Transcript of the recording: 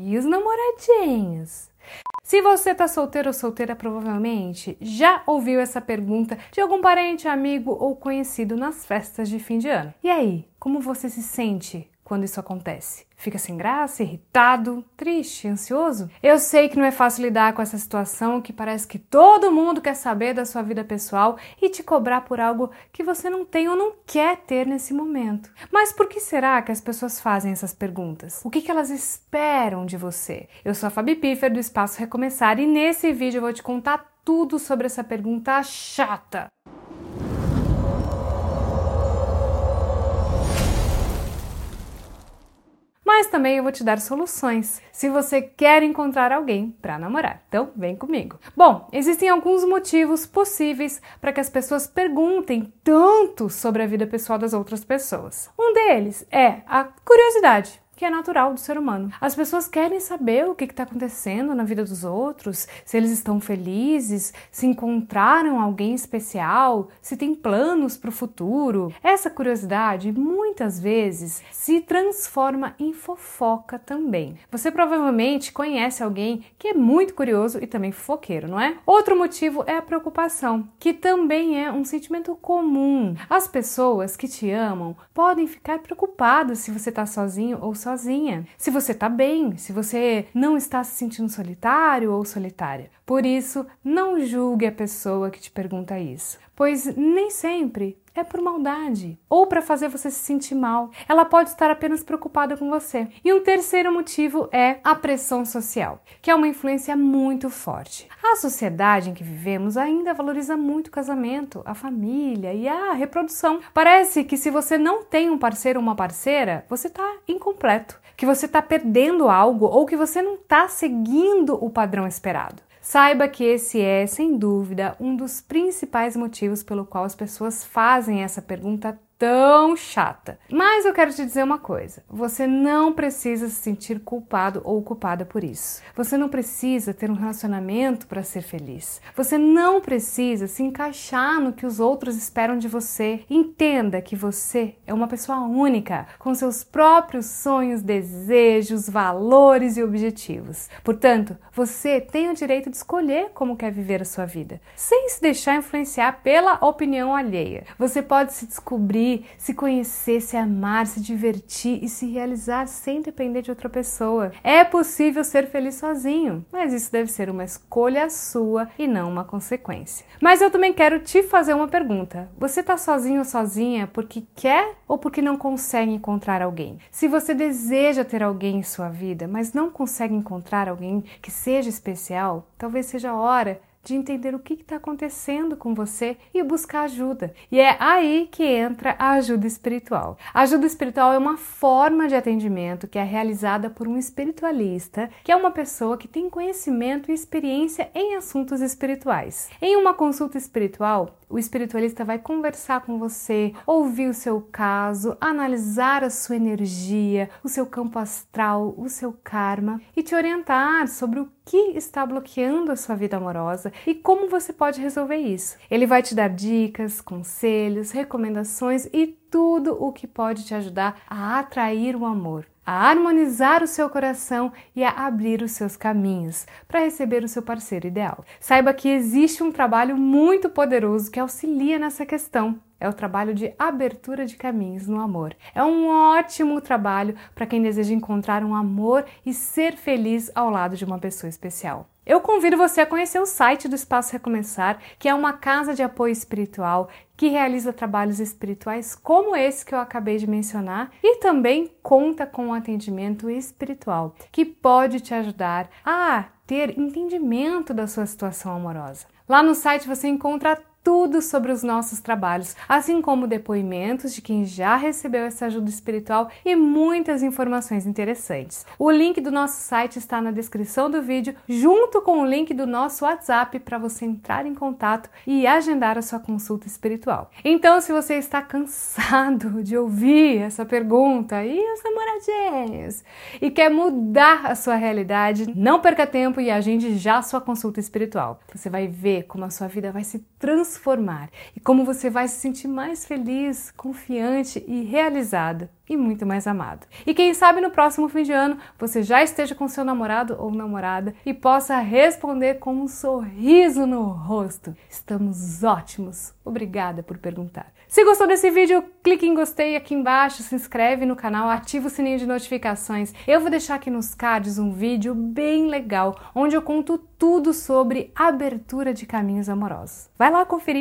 E os namoradinhos? Se você tá solteiro ou solteira, provavelmente já ouviu essa pergunta de algum parente, amigo ou conhecido nas festas de fim de ano. E aí, como você se sente quando isso acontece? Fica sem graça, irritado, triste, ansioso? Eu sei que não é fácil lidar com essa situação que parece que todo mundo quer saber da sua vida pessoal e te cobrar por algo que você não tem ou não quer ter nesse momento. Mas por que será que as pessoas fazem essas perguntas? O que, que elas esperam de você? Eu sou a Fabi Piffer do Espaço Recomeçar e nesse vídeo eu vou te contar tudo sobre essa pergunta chata. Mas também eu vou te dar soluções se você quer encontrar alguém para namorar. Então, vem comigo. Bom, existem alguns motivos possíveis para que as pessoas perguntem tanto sobre a vida pessoal das outras pessoas. Um deles é a curiosidade que é natural do ser humano. As pessoas querem saber o que está acontecendo na vida dos outros, se eles estão felizes, se encontraram alguém especial, se tem planos para o futuro. Essa curiosidade muitas vezes se transforma em fofoca também. Você provavelmente conhece alguém que é muito curioso e também fofoqueiro, não é? Outro motivo é a preocupação, que também é um sentimento comum. As pessoas que te amam podem ficar preocupadas se você está sozinho ou sozinho sozinha, se você está bem, se você não está se sentindo solitário ou solitária. Por isso, não julgue a pessoa que te pergunta isso, pois nem sempre é por maldade ou para fazer você se sentir mal. Ela pode estar apenas preocupada com você. E um terceiro motivo é a pressão social, que é uma influência muito forte. A sociedade em que vivemos ainda valoriza muito o casamento, a família e a reprodução. Parece que se você não tem um parceiro ou uma parceira, você está incompleto, que você está perdendo algo ou que você não está seguindo o padrão esperado. Saiba que esse é, sem dúvida, um dos principais motivos pelo qual as pessoas fazem essa pergunta tão chata. Mas eu quero te dizer uma coisa: você não precisa se sentir culpado ou culpada por isso. Você não precisa ter um relacionamento para ser feliz. Você não precisa se encaixar no que os outros esperam de você. Entenda que você é uma pessoa única, com seus próprios sonhos, desejos, valores e objetivos. Portanto, você tem o direito de escolher como quer viver a sua vida, sem se deixar influenciar pela opinião alheia. Você pode se descobrir se conhecer, se amar, se divertir e se realizar sem depender de outra pessoa. É possível ser feliz sozinho, mas isso deve ser uma escolha sua e não uma consequência. Mas eu também quero te fazer uma pergunta: você está sozinho ou sozinha porque quer ou porque não consegue encontrar alguém? Se você deseja ter alguém em sua vida, mas não consegue encontrar alguém que seja especial, talvez seja a hora de entender o que está acontecendo com você e buscar ajuda. E é aí que entra a ajuda espiritual. A ajuda espiritual é uma forma de atendimento que é realizada por um espiritualista, que é uma pessoa que tem conhecimento e experiência em assuntos espirituais. Em uma consulta espiritual, o espiritualista vai conversar com você, ouvir o seu caso, analisar a sua energia, o seu campo astral, o seu karma e te orientar sobre o que está bloqueando a sua vida amorosa e como você pode resolver isso. Ele vai te dar dicas, conselhos, recomendações e tudo o que pode te ajudar a atrair o amor a harmonizar o seu coração e a abrir os seus caminhos para receber o seu parceiro ideal. Saiba que existe um trabalho muito poderoso que auxilia nessa questão. É o trabalho de abertura de caminhos no amor. É um ótimo trabalho para quem deseja encontrar um amor e ser feliz ao lado de uma pessoa especial. Eu convido você a conhecer o site do Espaço Recomeçar, que é uma casa de apoio espiritual que realiza trabalhos espirituais como esse que eu acabei de mencionar e também conta com um atendimento espiritual que pode te ajudar a ter entendimento da sua situação amorosa. Lá no site você encontra tudo sobre os nossos trabalhos, assim como depoimentos de quem já recebeu essa ajuda espiritual e muitas informações interessantes. O link do nosso site está na descrição do vídeo, junto com o link do nosso WhatsApp para você entrar em contato e agendar a sua consulta espiritual. Então, se você está cansado de ouvir essa pergunta e os namoradinhos e quer mudar a sua realidade, não perca tempo e agende já a sua consulta espiritual. Você vai ver como a sua vida vai se transformar e como você vai se sentir mais feliz, confiante e realizada. e muito mais amado. E quem sabe no próximo fim de ano você já esteja com seu namorado ou namorada e possa responder com um sorriso no rosto. Estamos ótimos. Obrigada por perguntar. Se gostou desse vídeo, clique em gostei aqui embaixo, se inscreve no canal, ativa o sininho de notificações. Eu vou deixar aqui nos cards um vídeo bem legal onde eu conto tudo sobre abertura de caminhos amorosos. Vai lá conferir.